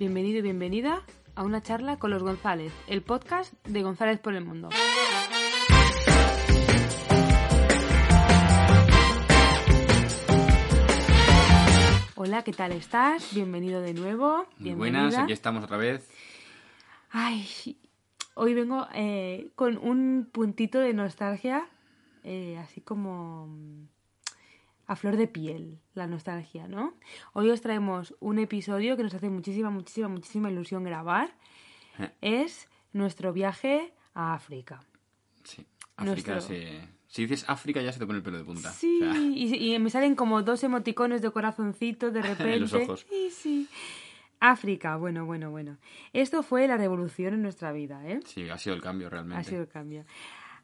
Bienvenido y bienvenida a una charla con los González, el podcast de González por el Mundo. Hola, ¿qué tal estás? Bienvenido de nuevo. Muy buenas, aquí estamos otra vez. Ay, hoy vengo eh, con un puntito de nostalgia, eh, así como mm, a flor de piel, la nostalgia, ¿no? Hoy os traemos un episodio que nos hace muchísima, muchísima, muchísima ilusión grabar. Eh. Es nuestro viaje a África. Sí, África Nuestro- se... Si dices África ya se te pone el pelo de punta. Sí, O sea, y, y me salen como dos emoticones de corazoncito de repente. En los ojos. Sí, sí. África, bueno, bueno, bueno. Esto fue la revolución en nuestra vida, ¿eh? sí, ha sido el cambio realmente. Ha sido el cambio.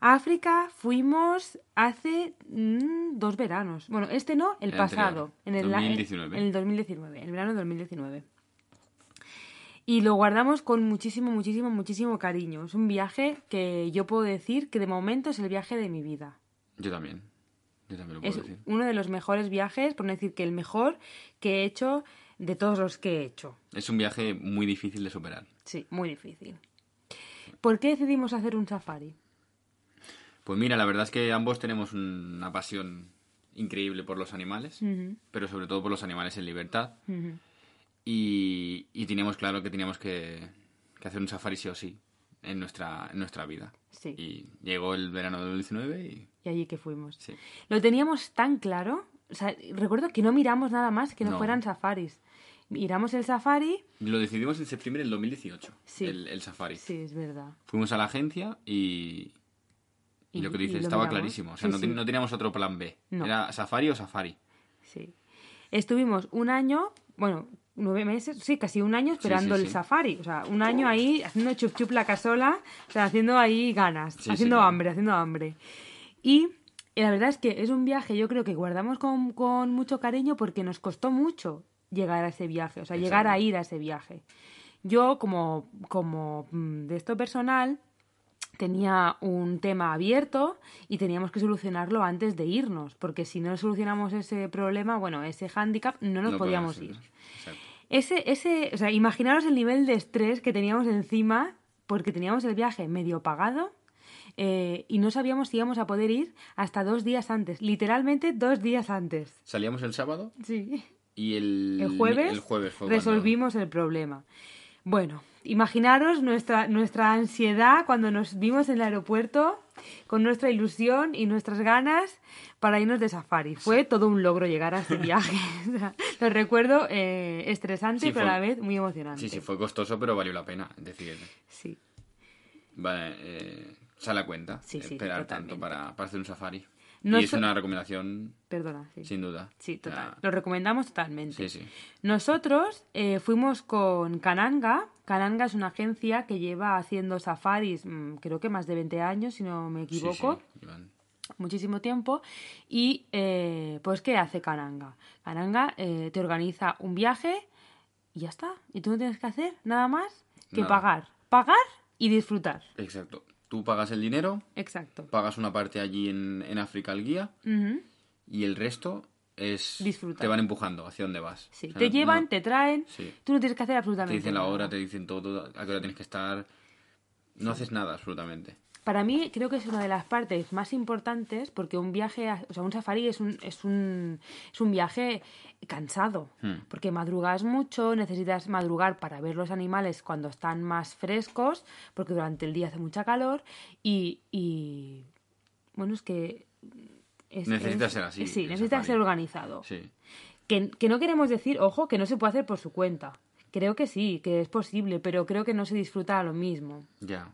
A África fuimos hace mm, dos veranos. Bueno, este no, el, El pasado. anterior, En el, la- 2019. En el 2019, el verano de 2019. Y lo guardamos con muchísimo, muchísimo, muchísimo cariño. Es un viaje que yo puedo decir que de momento es el viaje de mi vida. Yo también. Yo también lo puedo Es decir. uno de los mejores viajes, por no decir que el mejor que he hecho de todos los que he hecho. Es un viaje muy difícil de superar. Sí, muy difícil. ¿Por qué decidimos hacer un safari? Pues mira, la verdad es que ambos tenemos una pasión increíble por los animales, pero sobre todo por los animales en libertad. Y, y teníamos claro que teníamos que, que hacer un safari sí o sí en nuestra, en nuestra vida. Sí. Y llegó el verano de 2019 y Y allí que fuimos. sí. Lo teníamos tan claro. O sea, recuerdo que no miramos nada más que no, No. fueran safaris. Miramos el safari. Lo decidimos en septiembre del 2018, Sí. el, el safari. Sí, es verdad. Fuimos a la agencia y, y Y- lo que dices, estaba miramos. clarísimo. O sea, Sí, no, no teníamos otro plan B. No. Era safari o safari. Sí. Estuvimos un año, bueno, nueve meses, sí, casi un año esperando sí, el safari. O sea, un año ahí haciendo chup chup la casola, o sea, haciendo ahí ganas, haciendo claro. hambre, haciendo hambre. Y la verdad es que es un viaje, yo creo que guardamos con, con mucho cariño porque nos costó mucho llegar a ese viaje, o sea, llegar a ir a ese viaje. Yo, como, como mm, de esto personal, tenía un tema abierto y teníamos que solucionarlo antes de irnos, porque si no solucionamos ese problema, bueno, ese hándicap, no nos No podíamos ir. Exacto. Ese, ese, o sea, imaginaros el nivel de estrés que teníamos encima, porque teníamos el viaje medio pagado eh, y no sabíamos si íbamos a poder ir hasta dos días antes, literalmente dos días antes. Salíamos el sábado Sí. y el, El jueves, el jueves fue resolvimos el problema. Bueno, imaginaros nuestra, nuestra ansiedad cuando nos vimos en el aeropuerto con nuestra ilusión y nuestras ganas para irnos de safari. Fue todo un logro llegar a este viaje. Lo recuerdo eh, estresante, Sí, pero a la vez muy emocionante. Sí, sí, fue costoso, pero valió la pena. Es decir, Sí. vale, eh, sale a cuenta Sí, sí, esperar totalmente. tanto para, para hacer un safari. No y es so- una recomendación, Perdona, sí. sin duda. Sí, total. Lo recomendamos totalmente. Sí, sí. Nosotros eh, fuimos con Cananga. Cananga es una agencia que lleva haciendo safaris, mm, creo que más de 20 años, si no me Sí, equivoco. sí, Iván. muchísimo tiempo. Y eh, pues, ¿qué hace Cananga? Cananga eh, te organiza un viaje y ya está. Y tú no tienes que hacer nada más que Nada. pagar. Pagar y disfrutar. Exacto. Tú pagas el dinero, Exacto. pagas una parte allí en, en África al guía y el resto es te van empujando hacia donde vas. Sí, O sea, te no- llevan, no- te traen. Sí. Tú no tienes que hacer te absolutamente dicen la nada. hora, te dicen todo, a qué hora tienes que estar. No haces nada absolutamente. Para mí creo que es una de las partes más importantes porque un viaje, o sea, un safari es un, es un, es un viaje cansado. Hmm. Porque madrugas mucho, necesitas madrugar para ver los animales cuando están más frescos, porque durante el día hace mucha calor y, y bueno, es que... es- Necesita es- ser así, Sí, necesita safari. ser organizado. Sí. Que, que no queremos decir, ojo, que no se puede hacer por su cuenta. Creo que sí, que es posible, pero creo que no se disfruta a lo mismo. Ya.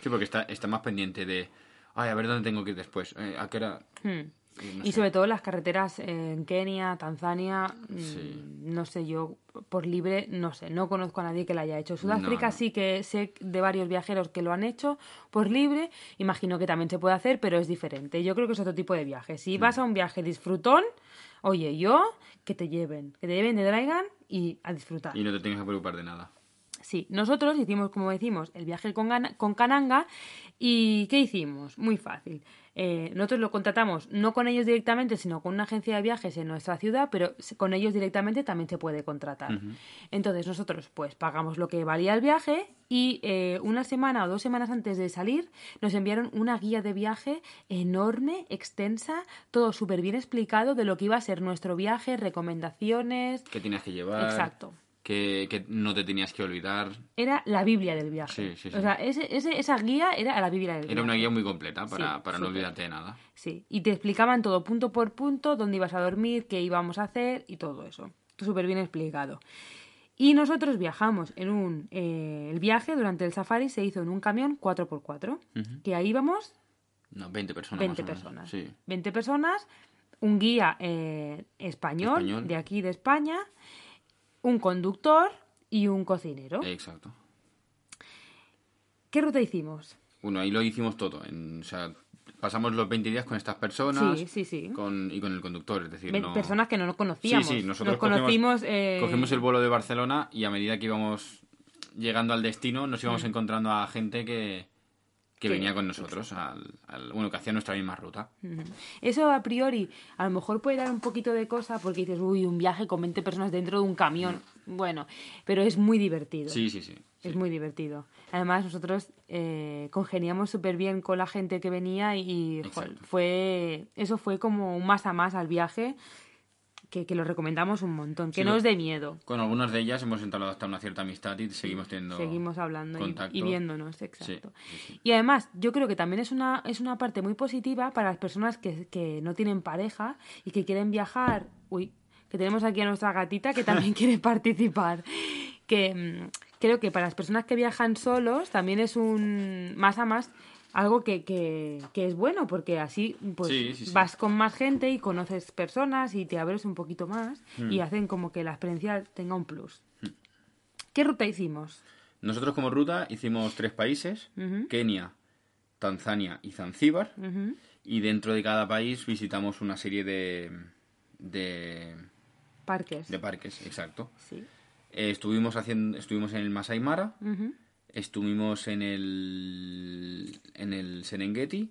Sí, porque está, está más pendiente de, ay, a ver dónde tengo que ir después, eh, a qué era... Hmm. No y sé. sobre todo las carreteras en Kenia, Tanzania, mm, Sí. no sé, yo por libre, no sé, no conozco a nadie que lo haya hecho. Sudáfrica no. sí que sé de varios viajeros que lo han hecho por libre, imagino que también se puede hacer, pero es diferente. Yo creo que es otro tipo de viaje. Mm. Si vas a un viaje disfrutón, oye, yo, que te lleven, que te lleven, te traigan y a disfrutar. Y no te tienes que preocupar de nada. Sí, nosotros hicimos, como decimos, el viaje con, Cananga y ¿qué hicimos? Muy fácil. Eh, nosotros lo contratamos no con ellos directamente, sino con una agencia de viajes en nuestra ciudad, pero con ellos directamente también se puede contratar. Entonces nosotros pues pagamos lo que valía el viaje y eh, una semana o dos semanas antes de salir nos enviaron una guía de viaje enorme, extensa, todo súper bien explicado de lo que iba a ser nuestro viaje, recomendaciones. ¿Qué tenías que llevar? Exacto. Que, que no te tenías que olvidar. Era la Biblia del viaje. Sí, sí, sí. O sea, ese, ese- esa guía era la Biblia del viaje. Era una guía muy completa para, para no olvidarte de nada. Sí, y te explicaban todo punto por punto, dónde ibas a dormir, qué íbamos a hacer y todo eso. Súper bien explicado. Y nosotros viajamos en un... eh, el viaje durante el safari se hizo en un camión 4x4, que ahí íbamos No, 20 personas 20 más o menos. personas. Sí. 20 personas, un guía eh, español, Español. de aquí de España, un conductor y un cocinero. Exacto. ¿Qué ruta hicimos? Bueno, ahí lo hicimos todo. en- o sea, pasamos los 20 días con estas personas Sí, sí, sí. Con, y con el conductor. Es decir, no... Personas que no nos conocíamos. Sí, sí, nosotros nos conocimos... eh, Cogimos el vuelo de Barcelona y a medida que íbamos llegando al destino nos íbamos Mm. encontrando a gente que, que venía con nosotros, al, al- bueno, que hacía nuestra misma ruta. Eso a priori a lo mejor puede dar un poquito de cosa porque dices, uy, un viaje con 20 personas dentro de un camión. Bueno, pero es muy divertido. Sí, sí, sí. Es muy divertido. Además, nosotros eh, congeniamos súper bien con la gente que venía y fue eso fue como un más a más al viaje que, que lo recomendamos un montón. Que Sí, no os dé miedo. Con algunas de ellas hemos entablado hasta una cierta amistad y seguimos teniendo Seguimos hablando y- contacto. y, viéndonos, exacto. Sí, sí, sí. Y además, yo creo que también es una, es una parte muy positiva para las personas que, que no tienen pareja y que quieren viajar. Uy, que tenemos aquí a nuestra gatita que también quiere participar. Que mm, creo que para las personas que viajan solos también es un más a más algo que, que, que es bueno porque así pues Sí, sí, sí. vas con más gente y conoces personas y te abres un poquito más y hacen como que la experiencia tenga un plus. ¿Qué ruta hicimos? Nosotros como ruta hicimos tres países. Kenia, Tanzania y Zanzíbar. Y dentro de cada país visitamos una serie de, de, Parques. de parques, exacto. Sí. Eh, estuvimos, haciendo, estuvimos en el Masai Mara. Estuvimos en el, en el Serengeti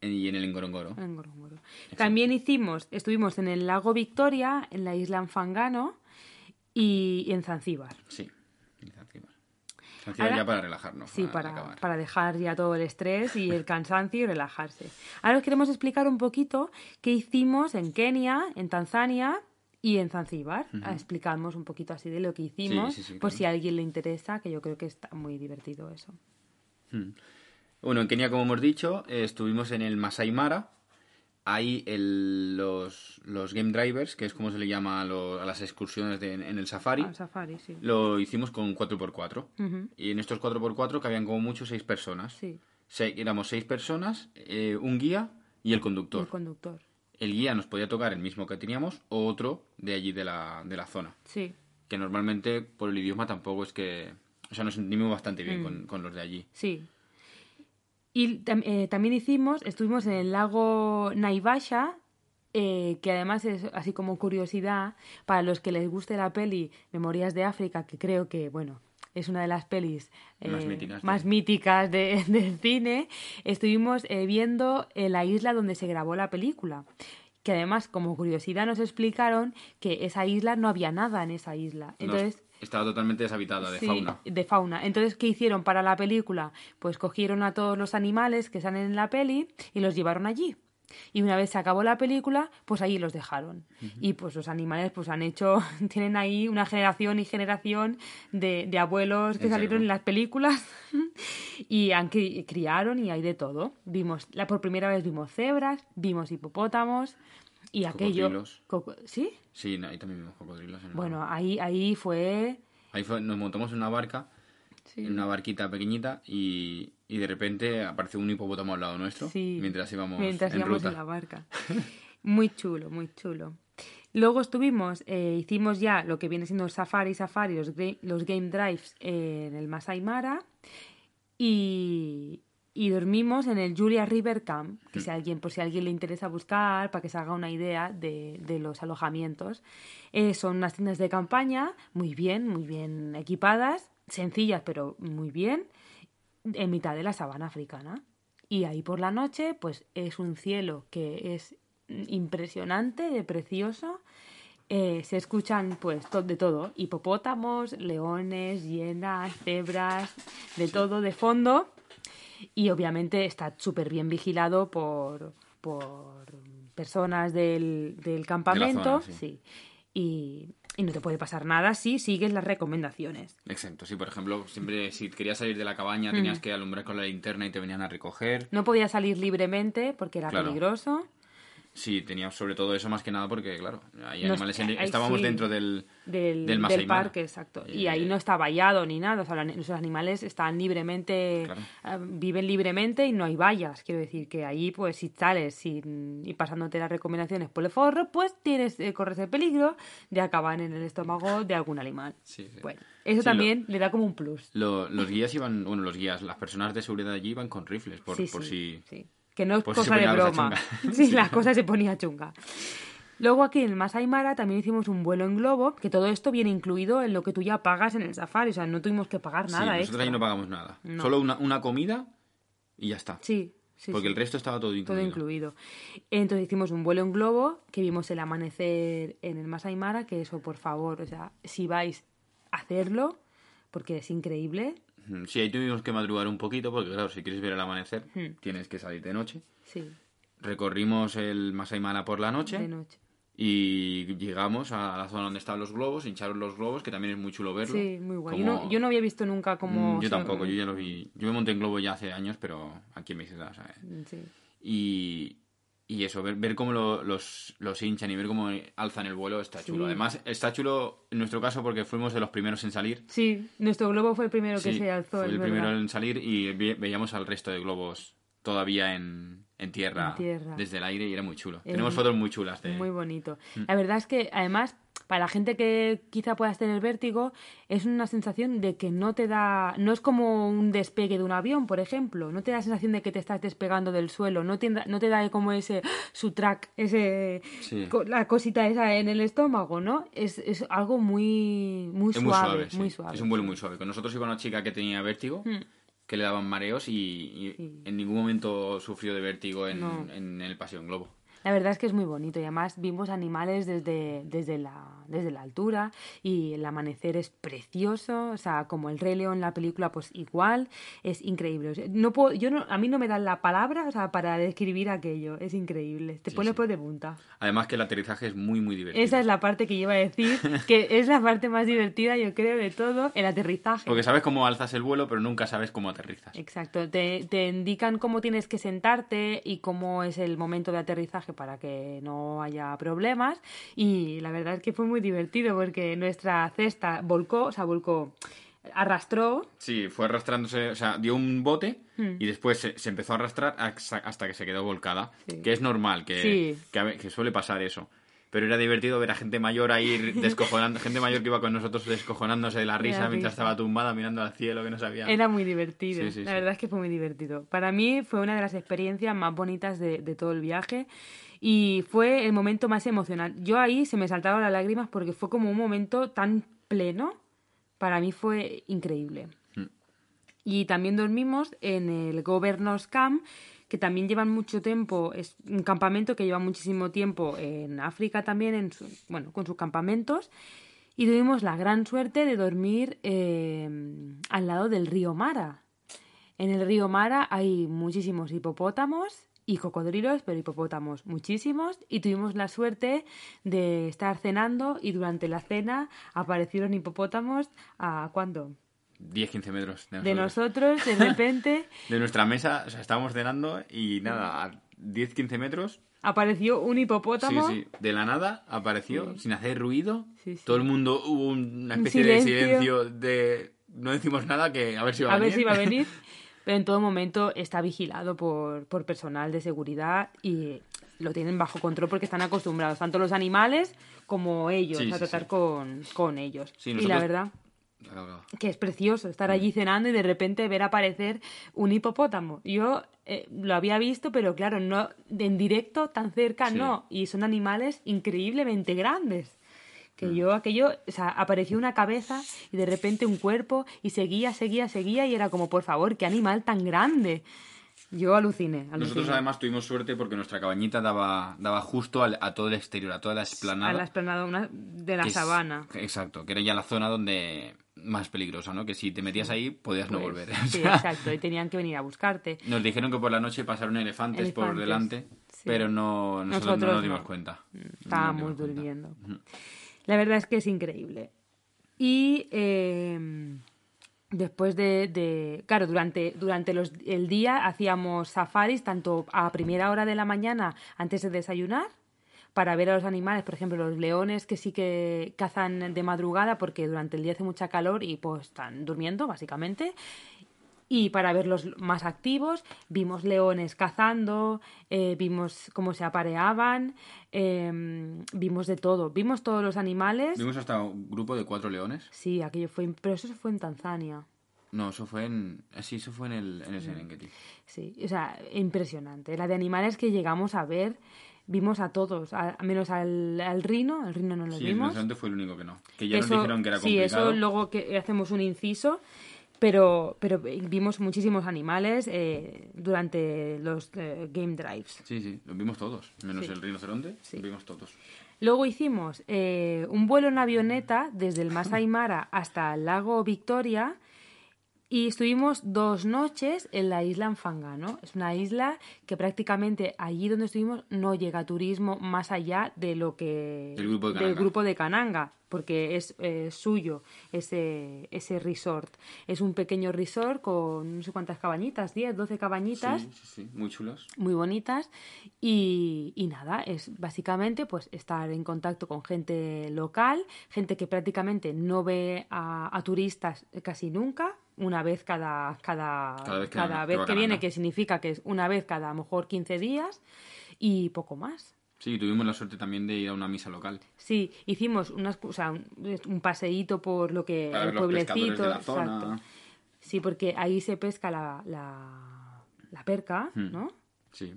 en- y en el Ngorongoro. En Ngorongoro. También hicimos, estuvimos en el lago Victoria, en la isla Anfangano y, y en Zanzíbar. Sí, en Zanzíbar. Zanzíbar Ahora- ya para relajarnos. Sí, para, para, para dejar ya todo el estrés y el cansancio y relajarse. Ahora os queremos explicar un poquito qué hicimos en Kenia, en Tanzania y en Zanzíbar. Explicamos un poquito así de lo que hicimos, sí, sí, por claro. si a alguien le interesa, que yo creo que está muy divertido eso. Bueno, en Kenia, como hemos dicho, eh, estuvimos en el Masai Mara. Ahí el- los, los game drivers, que es como se le llama a, lo- a las excursiones de- en el safari, Al safari, sí. lo hicimos con 4x4. Ujú, Y en estos 4x4 cabían como mucho seis personas. Sí, Se- éramos seis personas, eh, un guía y el conductor. el conductor. El guía nos podía tocar el mismo que teníamos o otro de allí de la, de la zona. Sí, Que normalmente por el idioma tampoco es que... O sea, nos entendimos bastante bien Mm. con, con los de allí. Sí. Y eh, también hicimos, estuvimos en el lago Naivasha, eh, que además es así como curiosidad, para los que les guste la peli Memorias de África, que creo que, bueno, es una de las pelis eh, Más míticas de- más míticas de- del cine, estuvimos eh, viendo eh, la isla donde se grabó la película. Que además, como curiosidad, nos explicaron que esa isla no había nada en esa isla. Entonces, estaba totalmente deshabitada de Sí, fauna. de fauna. Entonces, ¿qué hicieron para la película? Pues cogieron a todos los animales que salen en la peli y los llevaron allí. Y una vez se acabó la película, pues allí los dejaron. Y pues los animales pues han hecho, tienen ahí una generación y generación de, de abuelos que salieron en las películas y han cri- criaron y hay de todo. Vimos, la por primera vez vimos cebras, vimos hipopótamos y aquello... Cocodrilos. coco- ¿Sí? Sí, no, ahí también vimos cocodrilos. en Bueno, ahí, ahí fue... Ahí fue, nos montamos en una barca, Sí. en una barquita pequeñita y, y de repente apareció un hipopótamo al lado nuestro Sí. mientras íbamos mientras en íbamos ruta. en la barca. Muy chulo, muy chulo. Luego estuvimos, eh, hicimos ya lo que viene siendo Safari Safari, los, los Game Drives eh, en el Masai Mara y, y dormimos en el Julia River Camp, que si alguien, por si a alguien le interesa buscar, para que se haga una idea de, de los alojamientos. Eh, son unas tiendas de campaña muy bien, muy bien equipadas, sencillas pero muy bien, en mitad de la sabana africana. Y ahí por la noche, pues es un cielo que es impresionante, de precioso. Eh, se escuchan pues to- de todo, hipopótamos, leones, hienas, cebras, de todo de fondo. Y obviamente está súper bien vigilado por, por personas del, del campamento. sí. sí. Y, y no te puede pasar nada si sigues las recomendaciones. Exacto, sí, por ejemplo, siempre si querías salir de la cabaña Mm. tenías que alumbrar con la linterna y te venían a recoger. No podía salir libremente porque era Claro. peligroso. Sí, teníamos sobre todo eso más que nada porque, claro, hay No, animales. en- estábamos sí. dentro del, del, parque, exacto. Y Eh, ahí no está vallado ni nada. O sea, los animales están libremente, Claro. eh, viven libremente y no hay vallas. Quiero decir que ahí, pues, si sales y pasándote las recomendaciones por el forro, pues tienes, eh, corres el peligro de acabar en el estómago de algún animal. Sí, sí. Bueno, eso también le da como un plus. Lo- los guías iban, bueno, los guías, las personas de seguridad allí iban con rifles, por, por si... sí. Que no es se cosa de broma. Sí, Sí. la cosa se ponía chunga. Luego aquí en el Masai Mara también hicimos un vuelo en globo, que todo esto viene incluido en lo que tú ya pagas en el safari, o sea, no tuvimos que pagar Sí, nada nosotros extra. ahí no pagamos nada. No. Solo una, una comida y ya está. Sí, sí, porque sí, el resto estaba todo incluido. todo incluido. Entonces hicimos un vuelo en globo, que vimos el amanecer en el Masai Mara, que eso, por favor, o sea, si vais a hacerlo, porque es increíble. Sí, ahí tuvimos que madrugar un poquito porque, claro, si quieres ver el amanecer, Hmm. tienes que salir de noche. Sí, Recorrimos el Masai Mara por la noche de noche. y llegamos a la zona donde estaban los globos, hincharon los globos, que también es muy chulo verlo. Sí, muy guay. Yo, Como- no, yo no había visto nunca cómo... Mm, Yo tampoco, yo ya lo vi. Yo me monté en globo ya hace años, pero aquí en mi ciudad, ¿sabes? Sí. Y, y eso, ver, ver cómo lo- los, los hinchan y ver cómo alzan el vuelo está Sí. chulo. Además, está chulo en nuestro caso porque fuimos de los primeros en salir. Sí, nuestro globo fue el primero que se alzó. fue el verdad. primero en salir y ve- veíamos al resto de globos todavía en, en tierra, En tierra. desde el aire y era muy chulo. Tenemos fotos muy chulas de... Muy bonito. Mm. La verdad es que, además, para la gente que quizá puedas tener vértigo, es una sensación de que no te da. No es como un despegue de un avión, por ejemplo. No te da la sensación de que te estás despegando del suelo. No te, da- no te da como ese. su track, ese. Sí. la cosita esa en el estómago, ¿no? Es, es algo muy. Muy Es suave. muy suave, sí. muy suave. Es un vuelo muy suave. Con nosotros iba una chica que tenía vértigo, Mm. Que le daban mareos y, y Sí. en ningún momento sufrió de vértigo en, No. en el paseo en globo. La verdad es que es muy bonito y además vimos animales desde, desde, la, desde la altura y el amanecer es precioso, o sea, como el Rey León, la película, pues igual, es increíble. O sea, no puedo, yo no, a mí no me dan la palabra o sea, para describir aquello, es increíble, te Sí, pone sí. por de punta. Además que el aterrizaje es muy, muy divertido. Esa es la parte que iba a decir, que es la parte más divertida, yo creo, de todo, el aterrizaje. Porque sabes cómo alzas el vuelo, pero nunca sabes cómo aterrizas. Exacto, te, te indican cómo tienes que sentarte y cómo es el momento de aterrizaje para que no haya problemas y la verdad es que fue muy divertido porque nuestra cesta volcó, o sea, volcó, arrastró, Sí, fue arrastrándose, o sea, dio un bote Hmm. y después se, se empezó a arrastrar hasta que se quedó volcada. Sí. Que es normal, que, Sí. que, a ve- que suele pasar eso. Pero era divertido ver a gente mayor ahí descojonando, gente mayor que iba con nosotros descojonándose de la risa la mientras risa. estaba tumbada mirando al cielo que no sabía. era muy divertido, Sí, sí, la sí. verdad es que fue muy divertido. Para mí fue una de las experiencias más bonitas de, de todo el viaje y fue el momento más emocional. Yo ahí se me saltaron las lágrimas porque fue como un momento tan pleno, para mí fue increíble. Mm. Y también dormimos en el Governors Camp, que también llevan mucho tiempo, es un campamento que lleva muchísimo tiempo en África también, en su- bueno, con sus campamentos. Y tuvimos la gran suerte de dormir eh, al lado del río Mara. En el río Mara hay muchísimos hipopótamos y cocodrilos, pero hipopótamos muchísimos. Y tuvimos la suerte de estar cenando y durante la cena aparecieron hipopótamos a ¿cuándo? 10-15 metros de nosotros. De nosotros, de repente, De nuestra mesa, o sea, estábamos cenando y nada, a 10-15 metros, apareció un sí, hipopótamo. sí, de la nada apareció, sin hacer ruido. Sí, sí. Todo el mundo hubo una Un especie de silencio. silencio de no decimos nada que a ver si va a, a ver venir. si iba a venir. pero en todo momento está vigilado por, por personal de seguridad y lo tienen bajo control porque están acostumbrados, tanto los animales como ellos, Sí, a sí, tratar sí. Con, con ellos. Y la verdad que es precioso estar allí cenando y de repente ver aparecer un hipopótamo. Yo eh, lo había visto, pero claro, no en directo tan cerca Sí. no. Y son animales increíblemente grandes. Que Mm. yo aquello, o sea, apareció una cabeza y de repente un cuerpo y seguía, seguía, seguía y era como, por favor, qué animal tan grande. Yo aluciné, aluciné. Nosotros además tuvimos suerte porque nuestra cabañita daba, daba justo al- a todo el exterior, a toda la explanada. a la esplanada una- de la es- sabana. exacto, que era ya la zona donde más peligrosa, ¿no? Que si te metías ahí podías no Pues, volver. Sí, O sea, exacto, y tenían que venir a buscarte. Nos dijeron que por la noche pasaron elefantes, por Elefantes, delante, sí. pero no, nosotros, Nosotros no nos no. dimos cuenta. No nos Estábamos dimos cuenta. La verdad es que es increíble. Y eh, después de, de- Claro, durante, durante los, el día hacíamos safaris, tanto a primera hora de la mañana antes de desayunar, para ver a los animales, por ejemplo, los leones que sí que cazan de madrugada porque durante el día hace mucha calor y pues están durmiendo, básicamente. Y para verlos más activos, vimos leones cazando, eh, vimos cómo se apareaban, eh, vimos de todo, vimos todos los animales. Vimos hasta un grupo de cuatro leones. Sí, aquello fue, pero eso fue en Tanzania. No, eso fue en... eh, Sí, eso fue en el, en el Serengeti. Sí, o sea, impresionante. La de animales que llegamos a ver, vimos a todos, a, menos al, al rino, al rino no lo Sí, el vimos. rinoceronte fue el único que no. Que ya Eso- nos dijeron que era sí, complicado. eso luego que hacemos un inciso, pero, pero vimos muchísimos animales eh, durante los eh, game drives. Sí, sí, los vimos todos. Menos Sí. el rinoceronte, Sí. los vimos todos. Luego hicimos eh, un vuelo en avioneta desde el Masai Mara hasta el lago Victoria y estuvimos dos noches en la isla Anfangano. Es una isla que prácticamente allí donde estuvimos no llega turismo más allá de lo que grupo de del grupo de Cananga, porque es eh, suyo ese, ese resort. Es un pequeño resort con no sé cuántas cabañitas, 10, 12 cabañitas Sí, sí, sí, muy chulos. muy bonitas y, y nada, es básicamente pues estar en contacto con gente local, gente que prácticamente no ve a, a turistas casi nunca, una vez cada, cada, Cada vez que- cada que vez va que viene, que significa que es una vez cada a lo mejor 15 días y poco más. Sí, tuvimos la suerte también de ir a una misa local. Sí, hicimos unas, o sea, un, un paseíto por lo que Para el ver los pescadores pueblecito, de la zona. exacto. Sí, porque ahí se pesca la, la, la perca, Hmm. ¿no? Sí.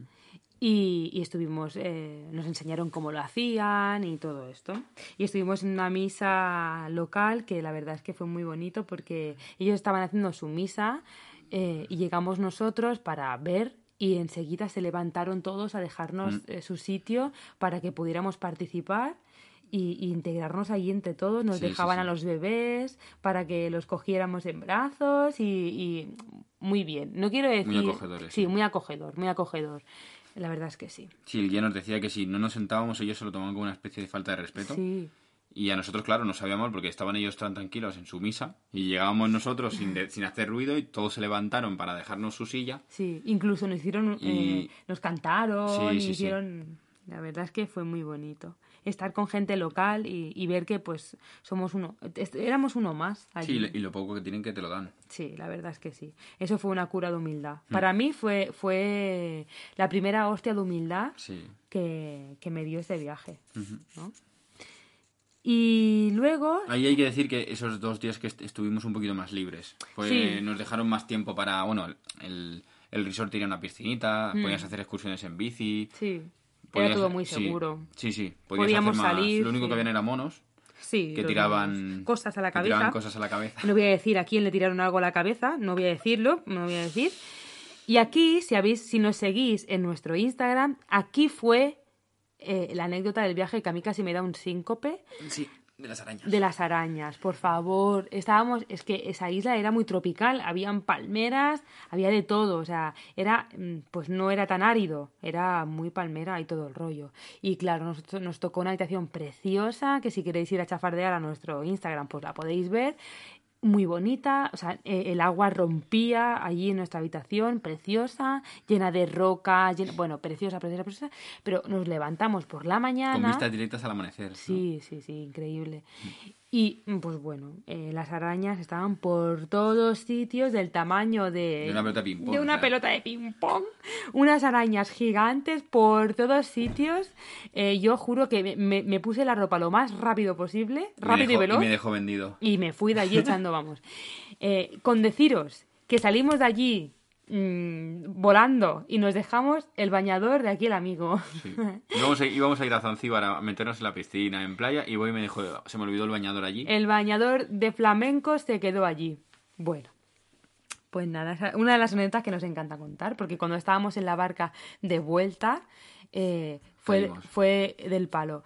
Y, y estuvimos, eh, nos enseñaron cómo lo hacían y todo esto. Y estuvimos en una misa local que la verdad es que fue muy bonito porque ellos estaban haciendo su misa eh, y llegamos nosotros para ver y enseguida se levantaron todos a dejarnos eh, su sitio para que pudiéramos participar. Y, y integrarnos ahí entre todos, nos Sí, dejaban sí. a los bebés para que los cogiéramos en brazos y, y muy bien. No quiero decir... acogedores, Sí, sí. muy acogedor, muy acogedor. La verdad es que sí. Sí, el guía nos decía que si no nos sentábamos ellos se lo tomaban como una especie de falta de respeto. Sí, Y a nosotros, claro, nos sabía mal porque estaban ellos tan tranquilos en su misa y llegábamos nosotros sin, de- sin hacer ruido y todos se levantaron para dejarnos su silla. sí. Incluso nos hicieron, Y- eh, nos cantaron, Sí, hicieron... La verdad es que fue muy bonito. Estar con gente local y, y ver que pues somos uno, éramos uno más allí. Sí, y lo poco que tienen que te lo dan. Sí, la verdad es que sí. Eso fue una cura de humildad. Mm. Para mí fue, fue la primera hostia de humildad Sí. que, que me dio este viaje. ¿no? Y luego, Ahí hay que decir que esos dos días que est- estuvimos un poquito más libres. Pues Sí. nos dejaron más tiempo para, bueno, el, el resort tenía una piscinita, Mm. podías hacer excursiones en bici. sí, podías- era todo muy sí, seguro. Sí, sí. podías Podíamos salir, Lo único sí. que habían eran monos Sí, que tiraban cosas a la tiraban cabeza. cosas a la cabeza. No voy a decir a quién le tiraron algo a la cabeza, no voy a decirlo, no voy a decir. Y aquí, si habéis, si nos seguís en nuestro Instagram, aquí fue eh, la anécdota del viaje que a mí casi me da un síncope Sí, de las arañas. de las arañas. Por favor, estábamos, es que esa isla era muy tropical, habían palmeras, había de todo, o sea, era, mm, pues no era tan árido, era muy palmera y todo el rollo. Y claro, nos, nos tocó una habitación preciosa, que si queréis ir a chafardear a nuestro Instagram, pues la podéis ver. Muy bonita, o sea, eh, el agua rompía allí en nuestra habitación, preciosa, llena de rocas, llena- bueno, preciosa, preciosa, preciosa, pero nos levantamos por la mañana. Con vistas directas al amanecer. ¿no? Sí, sí, sí, increíble. Y pues bueno, eh, las arañas estaban por todos sitios del tamaño de, De una pelota de ping-pong, de una pelota de ping-pong. Unas arañas gigantes por todos sitios. Eh, yo juro que me- puse la ropa lo más rápido posible, rápido dejó- y veloz. me dejó vendido. Y me fui de allí echando, vamos. Eh, con deciros que salimos de allí mm, volando y nos dejamos el bañador de aquí el amigo. Sí. Íbamos, a, íbamos a ir a Zanzíbar a meternos en la piscina, en playa, y voy y me dejó, se me olvidó el bañador allí. El bañador de flamenco se quedó allí. Bueno, pues nada, una de las anécdotas que nos encanta contar, porque cuando estábamos en la barca de vuelta, eh, fue, Caímos. fue del palo.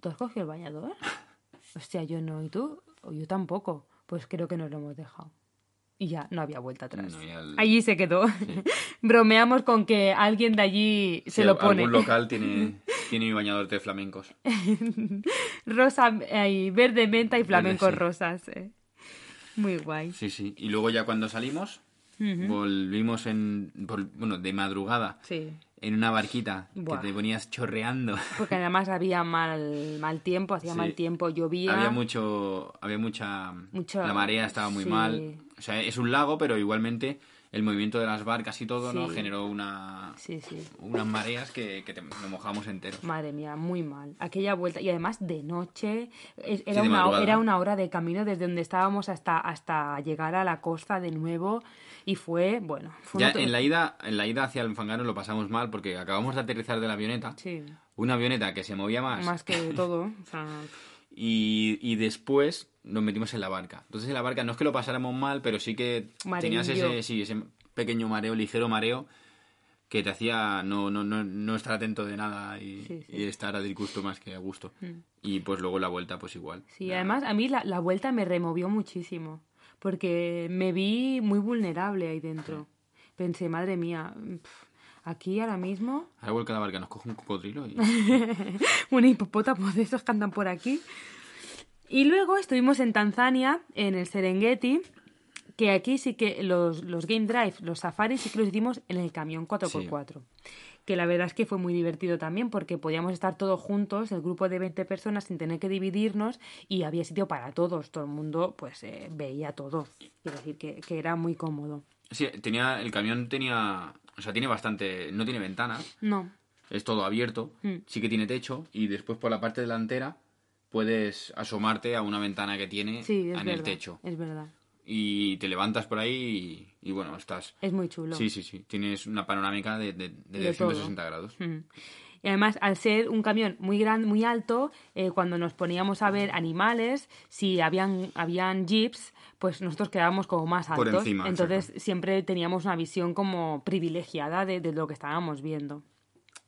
¿Tú has cogido el bañador? Hostia, yo no, ¿y tú? O yo tampoco. Pues creo que nos lo hemos dejado. Y ya, no había vuelta atrás. No, ya el- Allí se quedó. Bromeamos con que alguien de allí se Sí, lo pone. Algún local tiene, tiene mi bañador de flamencos. Rosa, eh, verde menta y flamencos sí. rosas. eh. Muy guay. Sí, sí. Y luego ya cuando salimos, volvimos en, vol- bueno, de madrugada Sí. En una barquita Buah. que te ponías chorreando. Porque además había mal, mal tiempo, hacía Sí. mal tiempo, llovía. Había mucho, había mucha, Mucho- la marea estaba muy sí. mal. O sea, es un lago, pero igualmente el movimiento de las barcas y todo, ¿no? Sí. Generó una, Sí, sí. unas mareas que, que te, nos mojamos enteros. Madre mía, muy mal. Aquella vuelta, y además de noche, era, de una, era una hora de camino desde donde estábamos hasta, hasta llegar a la costa de nuevo. Y fue, bueno, fue Ya en la ida, en la ida hacia el Fangano lo pasamos mal porque acabamos de aterrizar de la avioneta. Sí, Una avioneta que se movía más. más que todo. o sea, Y, y después nos metimos en la barca. Entonces en la barca no es que lo pasáramos mal, pero sí que tenías Mareillo. ese, sí, ese pequeño mareo, ligero mareo, que te hacía no, no, no, no estar atento de nada y, Sí, sí. y estar a disgusto más que a gusto. Y pues luego la vuelta pues igual. Sí, además a mí la, la vuelta me removió muchísimo, porque me vi muy vulnerable ahí dentro. Pensé, madre mía, aquí ahora mismo Ahora vuelca la barca, nos coge un cocodrilo y... un hipopótamo de esos que andan por aquí. Y luego estuvimos en Tanzania, en el Serengeti, que aquí sí que los, los Game Drive, los safaris sí que los hicimos en el camión 4x4. Que la verdad es que fue muy divertido también porque podíamos estar todos juntos, el grupo de 20 personas, sin tener que dividirnos y había sitio para todos. Todo el mundo pues eh, veía todo. Quiero decir que, que era muy cómodo. Sí, tenía, el camión tenía... O sea, tiene bastante... No tiene ventanas, No, es todo abierto, Mm. sí que tiene techo y después por la parte delantera puedes asomarte a una ventana que tiene sí, en verdad. el techo. Es verdad. Y te levantas por ahí y, y bueno, estás... Es muy chulo. Sí, sí, sí. Tienes una panorámica de, de, de De 160 grados. Mm. Y además, al ser un camión muy grande, muy alto, eh, cuando nos poníamos a ver animales, si habían, habían jeeps, pues nosotros quedábamos como más Por altos. encima, Entonces siempre teníamos una visión como privilegiada de, de lo que estábamos viendo.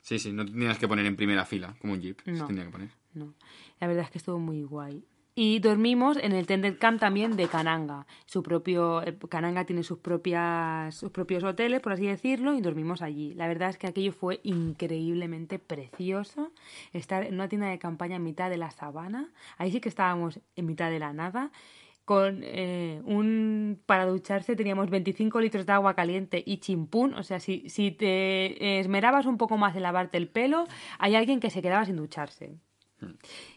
Sí, sí, no tenías que poner en primera fila, como un jeep. No. Se tenía que poner. No, la verdad es que estuvo muy guay. Y dormimos en el Tender Camp también de Cananga. Su propio, eh, Cananga tiene sus, propias, sus propios hoteles, por así decirlo, y dormimos allí. La verdad es que aquello fue increíblemente precioso. Estar en una tienda de campaña en mitad de la sabana. Ahí sí que estábamos en mitad de la nada. Con eh, un. Para ducharse teníamos 25 litros de agua caliente y chimpún. O sea, si, si te esmerabas un poco más en lavarte el pelo, hay alguien que se quedaba sin ducharse.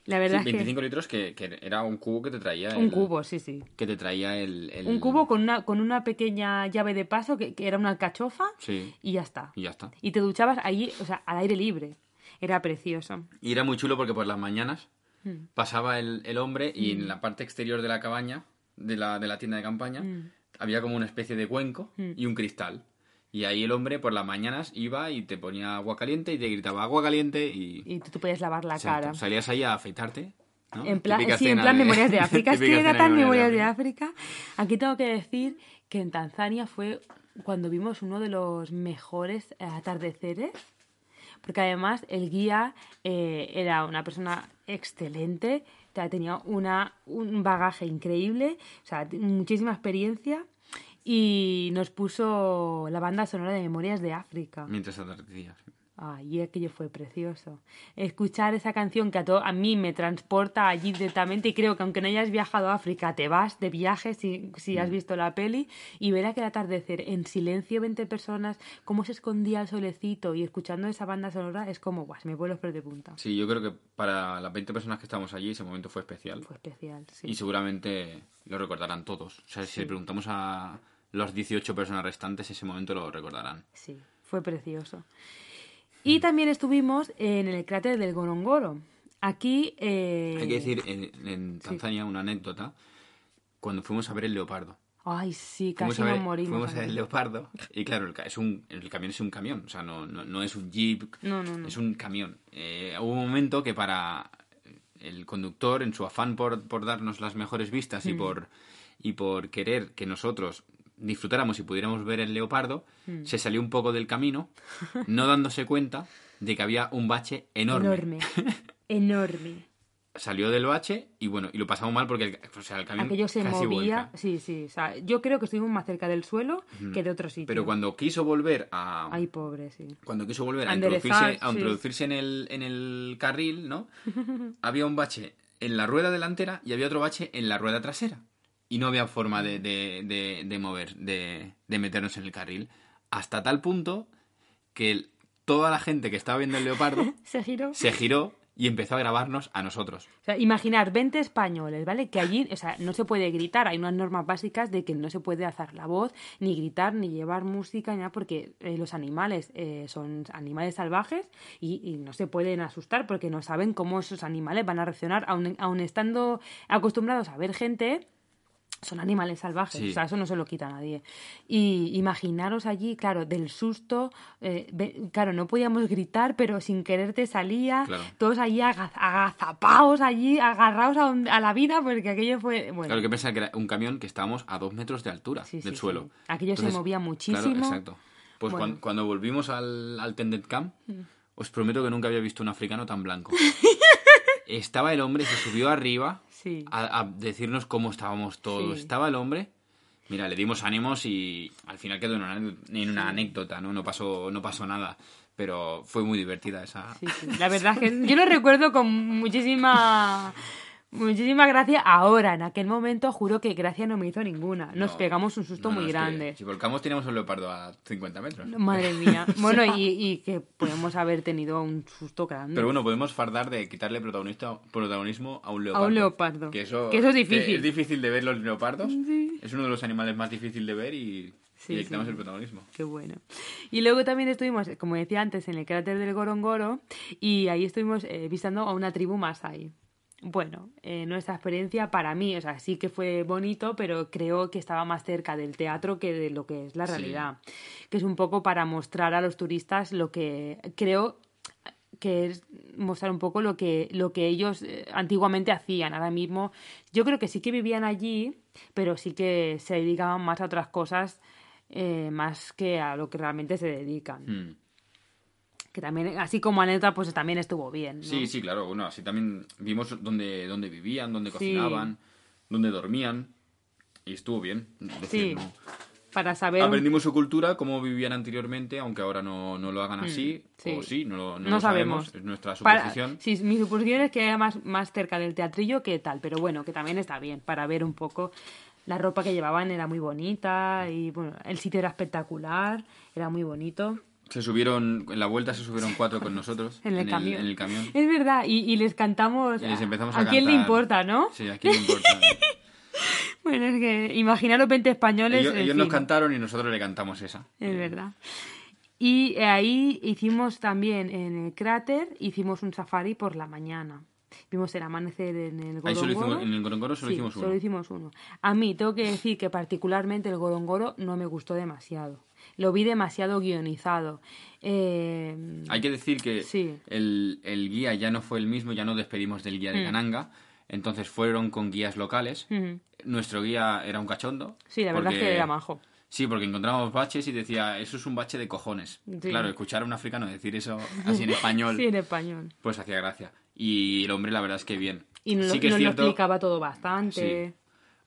La verdad Sí, es 25 litros que, que era un cubo que te traía. Un el- cubo, sí, sí. Que te traía el... el- Un cubo con una, con una pequeña llave de paso que, que era una alcachofa Sí, y ya está. y ya está. Y te duchabas allí, o sea, al aire libre. Era precioso. Y era muy chulo porque por las mañanas Mm. pasaba el, el hombre y en la parte exterior de la cabaña, de la, de la tienda de campaña, Mm. había como una especie de cuenco y un cristal. Y ahí el hombre por las mañanas iba y te ponía agua caliente y te gritaba agua caliente y... Y tú te podías lavar la Exacto, cara. Salías ahí a afeitarte. ¿no? En plan, sí, en plan de- Memorias de África. Es que era tan de Memorias de África. Aquí tengo que decir que en Tanzania fue cuando vimos uno de los mejores atardeceres. Porque además el guía eh, era una persona excelente, o sea, tenía una, un bagaje increíble, o sea, muchísima experiencia y nos puso la banda sonora de Memorias de África. Mientras atardecía. sí. Ay, y aquello fue precioso. Escuchar esa canción que a, to- a mí me transporta allí directamente y creo que aunque no hayas viajado a África, te vas de viaje si, si has visto la peli y ver aquel atardecer en silencio 20 personas, cómo se escondía el solecito y escuchando esa banda sonora es como, guau, se me ponen los pelos de punta. Sí, yo creo que para las 20 personas que estábamos allí ese momento fue especial. Fue especial, sí. Y seguramente lo recordarán todos. O sea, si le preguntamos a los 18 personas restantes, ese momento lo recordarán. Sí, fue precioso. Y también estuvimos en el cráter del Gorongoro. Aquí... eh, Hay que decir en, en Tanzania una anécdota. Cuando fuimos a ver el leopardo. Ay, sí, Fuimos casi ver, nos morimos. fuimos a ver el leopardo. Y claro, el, es un, el camión es un camión. O sea, no, no, no es un jeep. No, no, no. Es un camión. Eh, hubo un momento que para el conductor, en su afán por, por darnos las mejores vistas Mm. y por y por querer que nosotros disfrutáramos y pudiéramos ver el leopardo, Mm. se salió un poco del camino, no dándose cuenta de que había un bache enorme. Enorme. Enorme. Salió del bache y bueno, y lo pasamos mal porque el, o sea, el camión Aquello se casi movía. vuelca. Sí, sí. O sea, yo creo que estuvimos más cerca del suelo que de otro sitio. Pero cuando quiso volver a Ay, pobre, sí. cuando quiso volver a introducirse, a sí. introducirse en, el, en el carril, ¿no? había un bache en la rueda delantera y había otro bache en la rueda trasera. Y no había forma de, de, de, de mover, de, de meternos en el carril. Hasta tal punto que el- toda la gente que estaba viendo el leopardo Se giró. se giró y empezó a grabarnos a nosotros. O sea, imaginar 20 españoles, ¿vale? Que allí, o sea, no se puede gritar. Hay unas normas básicas de que no se puede alzar la voz, ni gritar, ni llevar música, ni nada, porque eh, los animales eh, son animales salvajes y, y no se pueden asustar porque no saben cómo esos animales van a reaccionar, aun, aun estando acostumbrados a ver gente. Son animales salvajes, Sí. o sea, eso no se lo quita a nadie. Y imaginaros allí, claro, del susto, eh, ve- claro, no podíamos gritar, pero sin querer te salía, Claro. todos allí aga- agazapaos allí, agarrados a, la vida, porque aquello fue, bueno, Claro que pensaba que era un camión que estábamos a dos metros de altura Sí, del sí, suelo. Aquello se movía muchísimo. Claro, exacto. Pues Bueno. cuando, volvimos al, al Tended Camp, os prometo que nunca había visto un africano tan blanco. Estaba el hombre, se subió arriba sí. a, a decirnos cómo estábamos todos. Sí. Estaba el hombre, mira, le dimos ánimos y al final quedó en una, en una anécdota, ¿no? No pasó, no pasó nada. Pero fue muy divertida esa. Sí, sí. La verdad es que yo lo recuerdo con muchísima muchísima gracia ahora. En aquel momento juro que gracia no me hizo ninguna. Nos No, pegamos un susto no, no, muy es que grande. si volcamos teníamos un leopardo a 50 metros. Madre mía. Bueno, y, y que podemos haber tenido un susto grande. Pero bueno, podemos fardar de quitarle protagonista, protagonismo a un leopardo. A un leopardo. Que eso, Que eso es difícil. es difícil de ver los leopardos. Sí. Es uno de los animales más difíciles de ver y, Sí, y le sí. quitamos el protagonismo. Qué bueno. Y luego también estuvimos, como decía antes, en el cráter del Gorongoro y ahí estuvimos eh, visitando a una tribu masai. Bueno, eh, nuestra experiencia para mí, o sea, sí que fue bonito, pero creo que estaba más cerca del teatro que de lo que es la Sí. realidad. Que es un poco para mostrar a los turistas lo que creo que es mostrar un poco lo que, lo que ellos eh, antiguamente hacían. Ahora mismo, yo creo que sí que vivían allí, pero sí que se dedicaban más a otras cosas, eh, más que a lo que realmente se dedican. Mm. Que también, así como anécdota, pues también estuvo bien. ¿no? Sí, sí, claro. Bueno, así también vimos dónde, dónde vivían, dónde Sí. cocinaban, dónde dormían. Y estuvo bien. Decir, Sí. no- Para saber. Aprendimos su cultura, cómo vivían anteriormente, aunque ahora no, no lo hagan así. Mm, sí. O sí, no, lo- no lo sabemos. sabemos. Es nuestra Para- suposición. sí, mi suposición es que era más, más cerca del teatrillo que tal, pero bueno, que también está bien para ver un poco. La ropa que llevaban era muy bonita y bueno, el sitio era espectacular, era muy bonito. Se subieron, en la vuelta se subieron cuatro con nosotros. En el camión. en el camión. Es verdad, y, y les cantamos. Y les empezamos a, a quién le importa, no? Sí, a quién le importa. Bueno, es que imaginaros 20 españoles. ellos en ellos nos cantaron y nosotros le cantamos esa. Es verdad. Y ahí hicimos también en el cráter, hicimos un safari por la mañana. Vimos el amanecer en el Ahí solo Gorongoro. hicimos, en el Gorongoro solo Sí, hicimos uno. solo hicimos uno. A mí tengo que decir que particularmente el Gorongoro no me gustó demasiado. Lo vi demasiado guionizado. Eh, Hay que decir que Sí. el, el guía ya no fue el mismo, ya no despedimos del guía de Mm. Cananga, entonces fueron con guías locales. ujú. Nuestro guía era un cachondo. Sí, la verdad es que era majo. Sí, porque encontramos baches y decía, eso es un bache de cojones. Sí. Claro, escuchar a un africano decir eso así en español, Sí, en español. pues hacía gracia. Y el hombre, la verdad es que bien. Y nos, sí lo- que es nos lo cierto, explicaba todo bastante.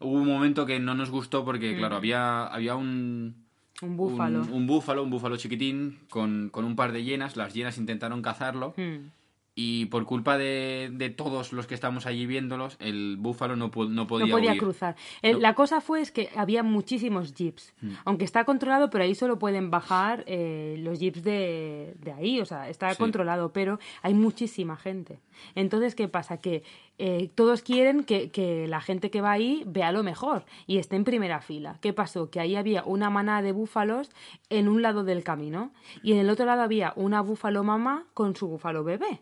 Hubo un momento que no nos gustó Mm. porque, claro, había, había un, Un búfalo. Un, un búfalo, un búfalo chiquitín con, con un par de hienas. Las hienas intentaron cazarlo Hmm. y por culpa de, de todos los que estábamos allí viéndolos, el búfalo no, no podía no podía huir. cruzar. El- No. La cosa fue es que había muchísimos jeeps. Mm. Aunque está controlado, pero ahí solo pueden bajar eh, los jeeps de, de ahí. O sea, está Sí. controlado, pero hay muchísima gente. Entonces, ¿qué pasa? Que eh, todos quieren que, que la gente que va ahí vea lo mejor y esté en primera fila. ¿Qué pasó? Que ahí había una manada de búfalos en un lado del camino y en el otro lado había una búfalo mamá con su búfalo bebé.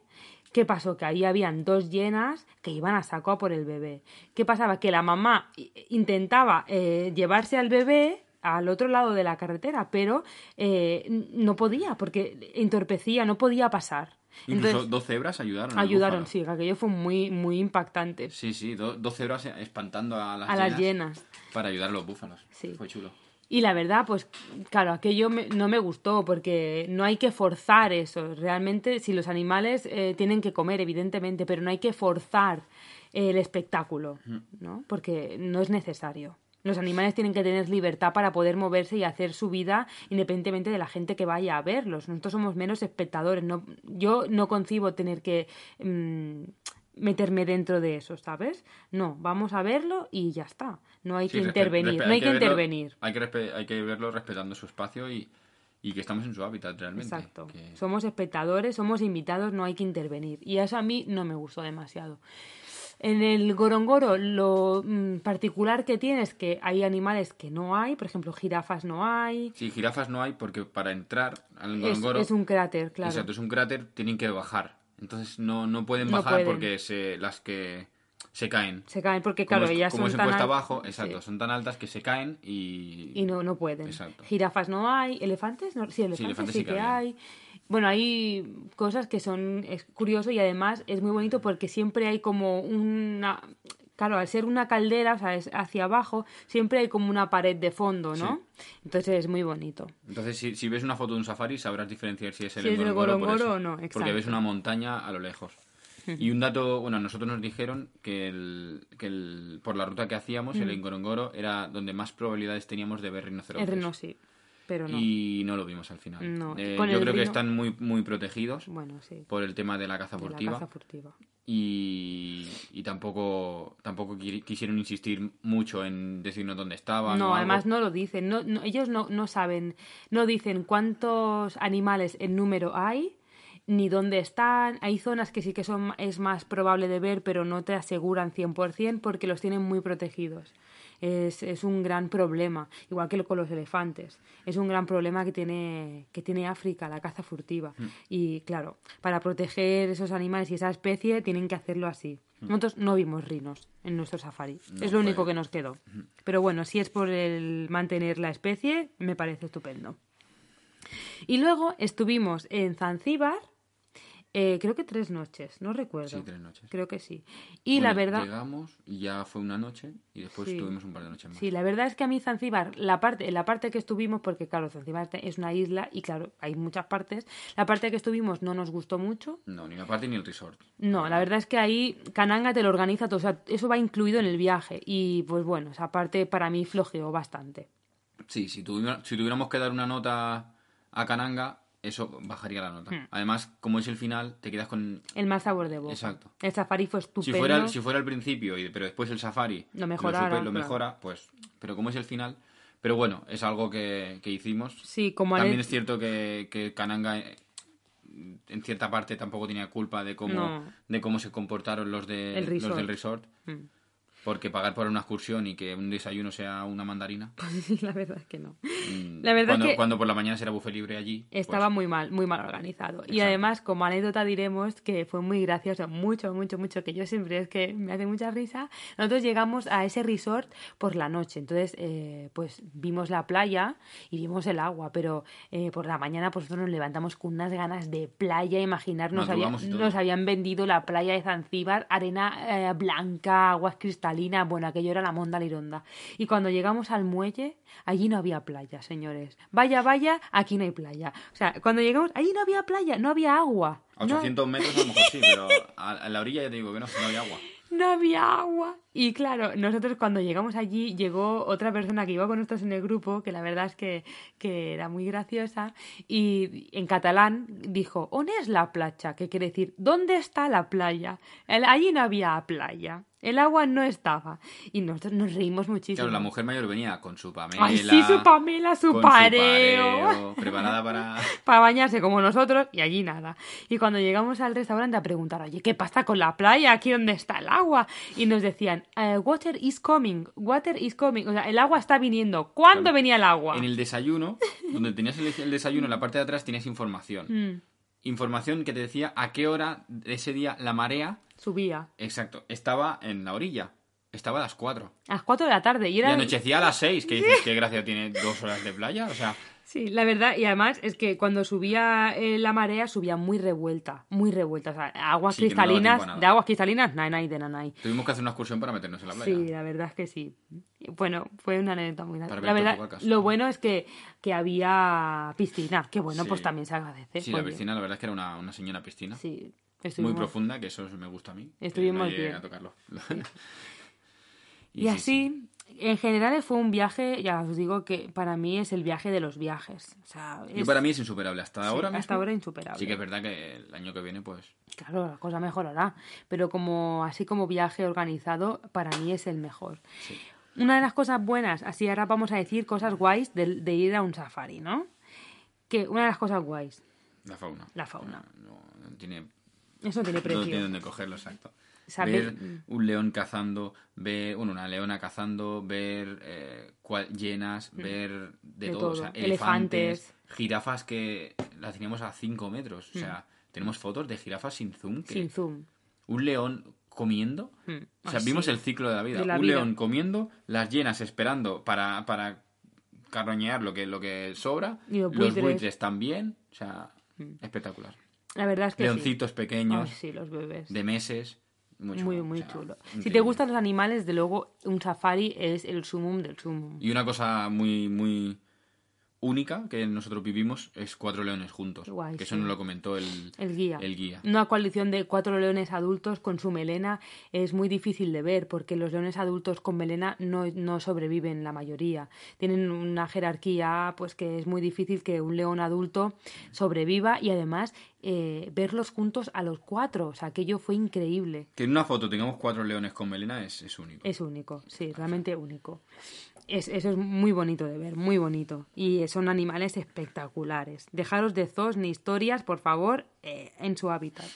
¿Qué pasó? Que ahí habían dos llenas que iban a saco a por el bebé. ¿Qué pasaba? Que la mamá i- intentaba eh, llevarse al bebé al otro lado de la carretera, pero eh, no podía, porque entorpecía, no podía pasar. Incluso Entonces, dos cebras ayudaron. ayudaron, sí, que aquello fue muy, muy impactante. Sí, sí, do- dos cebras espantando a las a las llenas. para ayudar a los búfalos. Sí. Fue chulo. Y la verdad, pues claro, aquello me- no me gustó porque no hay que forzar eso. Realmente, si los animales eh, tienen que comer, evidentemente, pero no hay que forzar el espectáculo, ¿no? Porque no es necesario. Los animales tienen que tener libertad para poder moverse y hacer su vida independientemente de la gente que vaya a verlos. Nosotros somos menos espectadores. No, yo no concibo tener que mm, meterme dentro de eso, ¿sabes? No, vamos a verlo y ya está. No hay Sí, que intervenir. no hay que, verlo- intervenir. Hay que, respe- hay que verlo respetando su espacio y, y que estamos en su hábitat realmente. Exacto. que- Somos espectadores, somos invitados, no hay que intervenir. Y eso a mí no me gustó demasiado. En el Gorongoro lo mm, particular que tiene es que hay animales que no hay, por ejemplo, jirafas no hay. Sí, jirafas no hay porque para entrar al Es, Ngorongoro... es un cráter, claro. Exacto, es un cráter, tienen que bajar. Entonces no, no pueden No bajar pueden. porque se, las que se caen. Se caen porque, Como claro, es, ellas como son tan abajo, exacto, sí. son tan altas que se caen y... y no, no pueden. Exacto. Jirafas no hay, elefantes no, sí, elefantes sí, elefantes sí que hay. Bueno, hay cosas que son es curioso y además es muy bonito porque siempre hay como una claro, al ser una caldera, o sea, es hacia abajo, siempre hay como una pared de fondo, ¿no? Entonces es muy bonito. Entonces, si, si ves una foto de un safari, sabrás diferenciar si es el Si el eso. o no, Porque ves una montaña a lo lejos. Y un dato, bueno, a nosotros nos dijeron que, el, que el, por la ruta que hacíamos, el Ngorongoro era donde más probabilidades teníamos de ver rinocerontes. El sí, pero no. Y no lo vimos al final. No, Eh, yo creo que están muy, muy protegidos Bueno, sí. por el tema de la caza la furtiva. caza furtiva. Y, y tampoco, tampoco qui- quisieron insistir mucho en decirnos dónde estaban. o No, algo. además no lo dicen. No, no- ellos no, no saben, no dicen cuántos animales en número hay, ni dónde están. Hay zonas que sí que son es más probable de ver, pero no te aseguran 100% porque los tienen muy protegidos. Es, es un gran problema, igual que con los elefantes. Es un gran problema que tiene, que tiene África, la caza furtiva. Mm. Y claro, para proteger esos animales y esa especie tienen que hacerlo así. Nosotros no vimos rinos en nuestro safari. Mm. No es lo fue- único que nos quedó. Pero bueno, si es por el mantener la especie, me parece estupendo. Y luego estuvimos en Zanzíbar, eh, creo que tres noches, no recuerdo. Sí, tres noches. Creo que sí. Y la Bueno, verdad... Llegamos y ya fue una noche y después Sí. estuvimos un par de noches más. Sí, la verdad es que a mí Zanzíbar, la parte, la parte que estuvimos, porque claro, Zanzíbar es una isla y claro, hay muchas partes, la parte que estuvimos no nos gustó mucho. No, ni la parte ni el resort. No, la verdad es que ahí Cananga te lo organiza todo, o sea, eso va incluido en el viaje y pues bueno, esa parte para mí flojeó bastante. Sí, si, tuviera- si tuviéramos que dar una nota a Kananga, eso bajaría la nota. Hmm. Además, como es el final, te quedas con... El más sabor de boca. Exacto. El safari fue Si estupendo. fuera, si fuera al principio, y, pero después el safari Lo mejoraron, supe- lo claro. mejora, pues... Pero como es el final... Pero bueno, es algo que, que hicimos. Sí, como También ale- es cierto que, que Kananga eh, en cierta parte tampoco tenía culpa de cómo, No. de cómo se comportaron los, de, El los del resort. Mm. Porque pagar por una excursión y que un desayuno sea una mandarina. La verdad es que no. mm, La verdad cuando, que- cuando por la mañana será buffet libre allí. pues, Estaba muy mal, muy mal organizado. Y Exacto. además, como anécdota diremos que fue muy gracioso, mucho, mucho, mucho, que yo siempre es que me hace mucha risa. Nosotros llegamos a ese resort por la noche, entonces eh, pues vimos la playa y vimos el agua, pero eh, por la mañana pues nosotros nos levantamos con unas ganas de playa, imaginarnos, había- y todo. nos habían vendido la playa de Zanzíbar, arena eh, blanca, aguas cristalinas, bueno, aquello era la monda lironda. Y cuando llegamos al muelle, allí no había playa, señores. Vaya, vaya, aquí no hay playa. O sea, cuando llegamos, allí no había playa, no había agua. A No- 800 metros a lo mejor sí, pero a, a la orilla ya te digo que no, no había agua. no había agua. Y claro, nosotros cuando llegamos allí, llegó otra persona que iba con nosotros en el grupo, que la verdad es que, que era muy graciosa, y en catalán dijo, ¿on es la playa? Que quiere decir, ¿dónde está la playa? El- allí no había playa. El agua no estaba. Y nosotros nos reímos muchísimo. Claro, la mujer mayor venía con su Pamela. Ay, sí, su Pamela, su con pareo. pareo, preparada para... para bañarse como nosotros y allí nada. Y cuando llegamos al restaurante a preguntar, oye, ¿qué pasa con la playa? ¿Aquí dónde está el agua? Y nos decían, "Eh, water is coming, water is coming. O sea, el agua está viniendo. ¿Cuándo Claro. venía el agua? En el desayuno, donde tenías el, el desayuno, en la parte de atrás tenías información. Mm, Información que te decía a qué hora de ese día la marea, subía. exacto, estaba en la orilla. Estaba a las 4. A las 4 de la tarde. Y Y era... anochecía a las 6. Que dices, qué gracia tiene dos horas de playa. O sea, Sí, la verdad, y además es que cuando subía eh, la marea subía muy revuelta, muy revuelta. O sea, aguas Sí, no cristalinas, nada. de aguas cristalinas, nada, de nada. tuvimos que hacer una excursión para meternos en la playa. Sí, la verdad es que sí. Bueno, fue una anécdota muy grande. La verdad, lo bueno es que, que había piscina, que bueno, Sí. pues también se agradece. Sí, la piscina, la verdad es que era una, una señora piscina. Sí, Muy profunda, que eso me gusta a mí. que Estuvimos no llegué bien. a tocarlo. Y, sí, sí. así, en general fue un viaje, ya os digo que para mí es el viaje de los viajes. O sea, Yo es- para mí es insuperable. Hasta ahora mismo. hasta ahora insuperable. Sí que es verdad que el año que viene, pues... Claro, la cosa mejorará, pero como así como viaje organizado, para mí es el mejor. Una de las cosas buenas, así ahora vamos a decir cosas guays de, de ir a un safari, ¿no? Que una de las cosas guays, La fauna. La fauna. No, no tiene, eso no tiene no precio. tiene dónde cogerlo, exacto. Ver un león cazando, ver, bueno, una leona cazando, ver eh, llenas, ver de, Mm. De todo. O sea, elefantes, Elefantes. jirafas que las teníamos a 5 metros. O sea, tenemos fotos de jirafas sin zoom. Que Mm. Sin zoom. Un león comiendo. Mm. O sea, vimos el ciclo de la vida. De la un vida. león comiendo, las llenas esperando para, para carroñear lo que, lo que sobra. Y los los buitres. buitres también. O sea, Mm. espectacular. La verdad es que sí. Leoncitos pequeños, Ay, sí, los bebés. de meses. Muy chulo. muy, muy o sea, chulo. Si te gustan los animales, de luego un safari es el sumum del sumum. Y una cosa muy, muy única que nosotros vivimos es cuatro leones juntos. Guay, que eso sí. nos lo comentó el, El guía. el guía. Una coalición de cuatro leones adultos con su melena es muy difícil de ver porque los leones adultos con melena no, no sobreviven la mayoría. Tienen una jerarquía pues que es muy difícil que un león adulto sobreviva y además eh, verlos juntos a los cuatro. O sea, aquello fue increíble. Que en una foto tengamos cuatro leones con melena es, es único. Es único, sí, realmente único. Es, eso es muy bonito de ver, muy bonito. Y son animales espectaculares. Dejaros de zoos ni historias, por favor, eh, en su hábitat.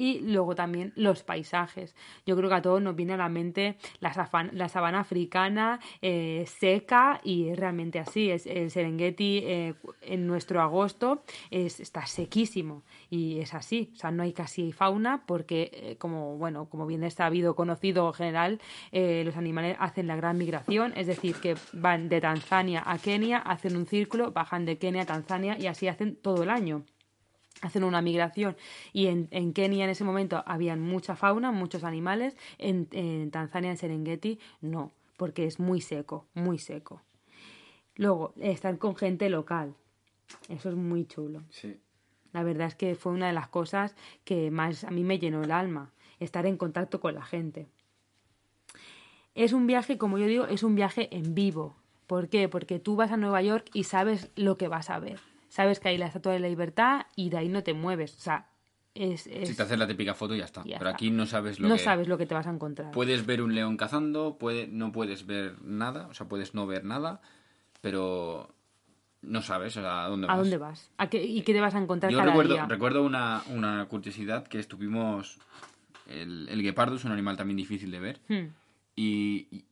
Y luego también los paisajes. Yo creo que a todos nos viene a la mente la, la sabana africana eh, seca y es realmente así. Es, el Serengeti eh, en nuestro agosto es, está sequísimo y es así. O sea, no hay casi fauna porque, eh, como, bueno, como bien es sabido, conocido en general, eh, los animales hacen la gran migración, es decir, que van de Tanzania a Kenia, hacen un círculo, bajan de Kenia a Tanzania y así hacen todo el año hacen una migración y en, en Kenia en ese momento habían mucha fauna, muchos animales, en, en Tanzania, en Serengeti, no, porque es muy seco, muy seco. Luego, estar con gente local, eso es muy chulo. Sí. La verdad es que fue una de las cosas que más a mí me llenó el alma, estar en contacto con la gente. Es un viaje, como yo digo, es un viaje en vivo. ¿Por qué? Porque tú vas a Nueva York y sabes lo que vas a ver. Sabes que hay la Estatua de la Libertad y de ahí no te mueves. O sea, es... es- Si te haces la típica foto ya está. Ya Pero está. aquí no sabes lo no que... sabes lo que te vas a encontrar. Puedes ver un león cazando, puede, no puedes ver nada, o sea, puedes no ver nada, pero no sabes a dónde vas. ¿A dónde vas? ¿A qué, ¿Y qué te vas a encontrar Yo cada recuerdo, día? recuerdo una, una curiosidad que estuvimos... El, el guepardo es un animal también difícil de ver. Hmm, Y, y-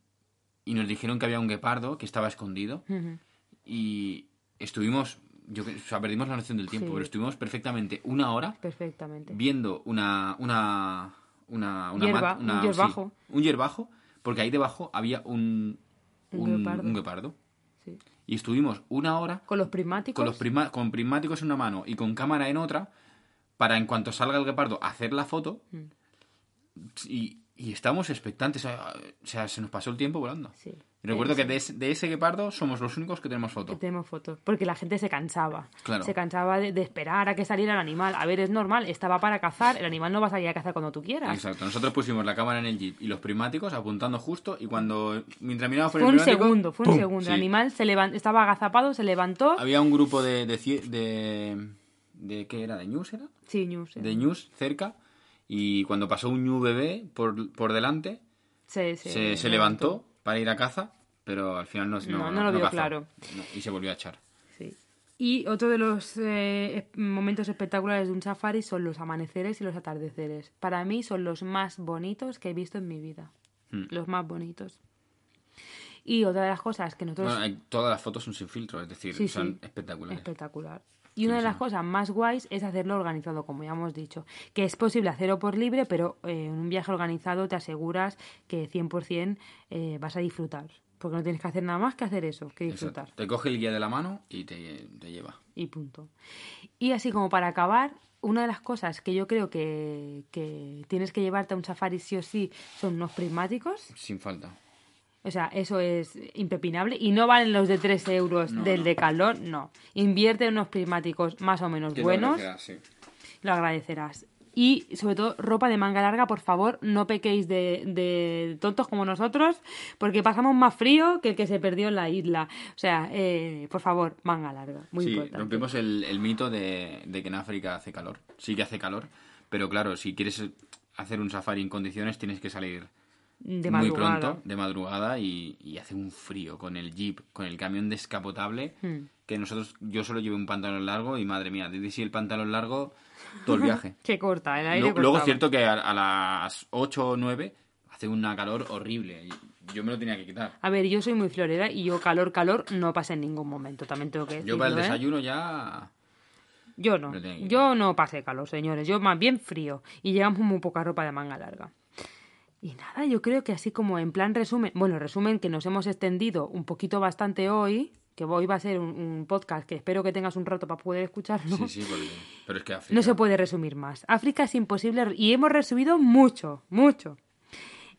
y nos dijeron que había un guepardo que estaba escondido. ujú. Y estuvimos... Yo, o sea, perdimos la noción del tiempo, Sí. pero estuvimos perfectamente una hora Perfectamente. viendo una una una, una Hierba, mat- una- un hierbajo. sí, un porque ahí debajo había un Un un, guepardo. un guepardo. Sí. Y estuvimos una hora Con los prismáticos. con los prima- con prismáticos en una mano y con cámara en otra para en cuanto salga el guepardo hacer la foto. Mm. Y, y estábamos expectantes, o sea, o sea, se nos pasó el tiempo volando. Sí. Y recuerdo que de ese, de ese guepardo somos los únicos que tenemos foto. Tenemos fotos. Porque la gente se cansaba. Claro. Se cansaba de, de esperar a que saliera el animal. A ver, es normal, estaba para cazar, el animal no va a salir a cazar cuando tú quieras. Exacto. Nosotros pusimos la cámara en el jeep y los prismáticos apuntando justo y cuando mientras mirábamos por Fue el un prismático, segundo, fue un ¡pum! segundo. Sí. El animal se levan- estaba agazapado, se levantó. Había un grupo de de, de de qué era, de news era, Sí, News. de news cerca y cuando pasó un ñu bebé por, por delante Se, se, se levantó para ir a caza, pero al final no, No, no lo vio cazó. claro. No, y se volvió a echar. Sí. Y otro de los eh, momentos espectaculares de un safari son los amaneceres y los atardeceres. Para mí son los más bonitos que he visto en mi vida. Hmm. Los más bonitos. Y otra de las cosas que nosotros... Bueno, hay- todas las fotos son sin filtro, es decir, Sí, son sí. espectaculares. Espectacular. Y una de las cosas más guays es hacerlo organizado, como ya hemos dicho. Que es posible hacerlo por libre, pero eh, en un viaje organizado te aseguras que 100% eh, vas a disfrutar. Porque no tienes que hacer nada más que hacer eso, que disfrutar. Exacto. Te coge el guía de la mano y te, te lleva. y punto. Y así como para acabar, una de las cosas que yo creo que, que tienes que llevarte a un safari sí o sí son unos prismáticos. Sin falta. O sea, eso es impepinable. Y no valen los de 3 euros No, del no. de calor, no. Invierte en unos prismáticos más o menos Que lo buenos, agradecerás, sí. lo agradecerás. Y sobre todo, ropa de manga larga, por favor, no pequéis de, de tontos como nosotros, porque pasamos más frío que el que se perdió en la isla. O sea, eh, por favor, manga larga, muy sí, importante. rompemos el, el mito de, de que en África hace calor. Sí que hace calor, pero claro, si quieres hacer un safari en condiciones tienes que salir De muy madrugada. pronto, de madrugada, y, y hace un frío con el jeep, con el camión descapotable, Hmm. que nosotros, yo solo llevé un pantalón largo y madre mía, desde si el pantalón largo todo el viaje. Que corta, el aire Lu- Luego es cierto que a, a las 8 o 9 hace una calor horrible. Yo me lo tenía que quitar. A ver, yo soy muy florera y yo calor, calor no pasé en ningún momento, también tengo que decirlo, Yo para el ¿eh? desayuno ya... Yo no, yo no pasé calor, señores, yo más bien frío y llevamos muy poca ropa de manga larga. Y nada, yo creo que así como en plan resumen, bueno, resumen que nos hemos extendido un poquito bastante hoy, que hoy va a ser un, un podcast que espero que tengas un rato para poder escucharlo. Sí, sí, porque- pero es que África... No se puede resumir más. África es imposible y hemos resumido mucho, mucho.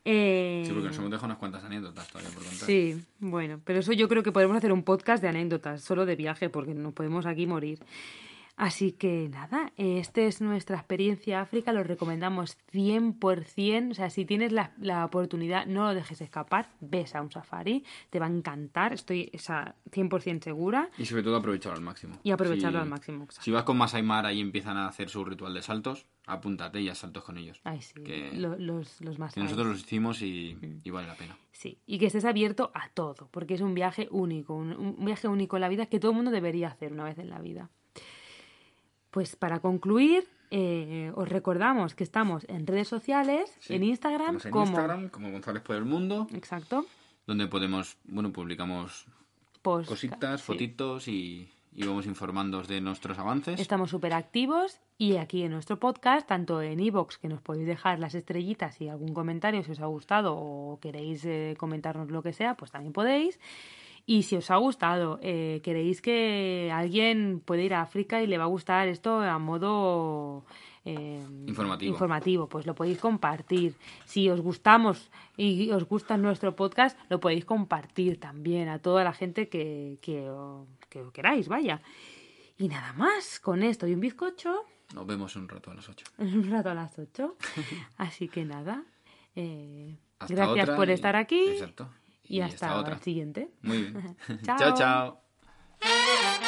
Eh, Sí, porque nos hemos dejado unas cuantas anécdotas todavía por contar. Sí, bueno, pero eso yo creo que podemos hacer un podcast de anécdotas, solo de viaje, porque nos podemos aquí morir. Así que nada, esta es nuestra experiencia África, lo recomendamos 100%, o sea, si tienes la, la oportunidad, no lo dejes escapar, ves a un safari, te va a encantar, estoy esa 100% segura, Y sobre todo aprovecharlo al máximo. y aprovecharlo Si- al máximo. exacto. Si vas con Masai Mara y empiezan a hacer su ritual de saltos, apúntate y haz saltos con ellos. Ay, sí, que- lo- los, los más Que nosotros los hicimos y, y vale la pena. Sí, y que estés abierto a todo, porque es un viaje único, un, un viaje único en la vida que todo el mundo debería hacer una vez en la vida. Pues para concluir, eh, os recordamos que estamos en redes sociales, Sí. en Instagram, en como... Instagram, como González por el Mundo, Exacto. donde podemos, bueno, publicamos cositas, sí. fotitos y, y vamos informándoos de nuestros avances. Estamos súper activos y aquí en nuestro podcast, tanto en iVoox, que nos podéis dejar las estrellitas y algún comentario si os ha gustado o queréis eh, comentarnos lo que sea, pues también podéis. Y si os ha gustado, eh, queréis que alguien puede ir a África y le va a gustar esto a modo eh, Informativo. informativo, pues lo podéis compartir. Si os gustamos y os gusta nuestro podcast, lo podéis compartir también a toda la gente que, que, queráis, vaya. Y nada más, con esto y un bizcocho, Nos vemos un rato a las 8. en un rato a las 8. Así que nada, eh, gracias por estar aquí Exacto. Y, hasta, otra. el siguiente. Muy bien. Chao. chao. chao.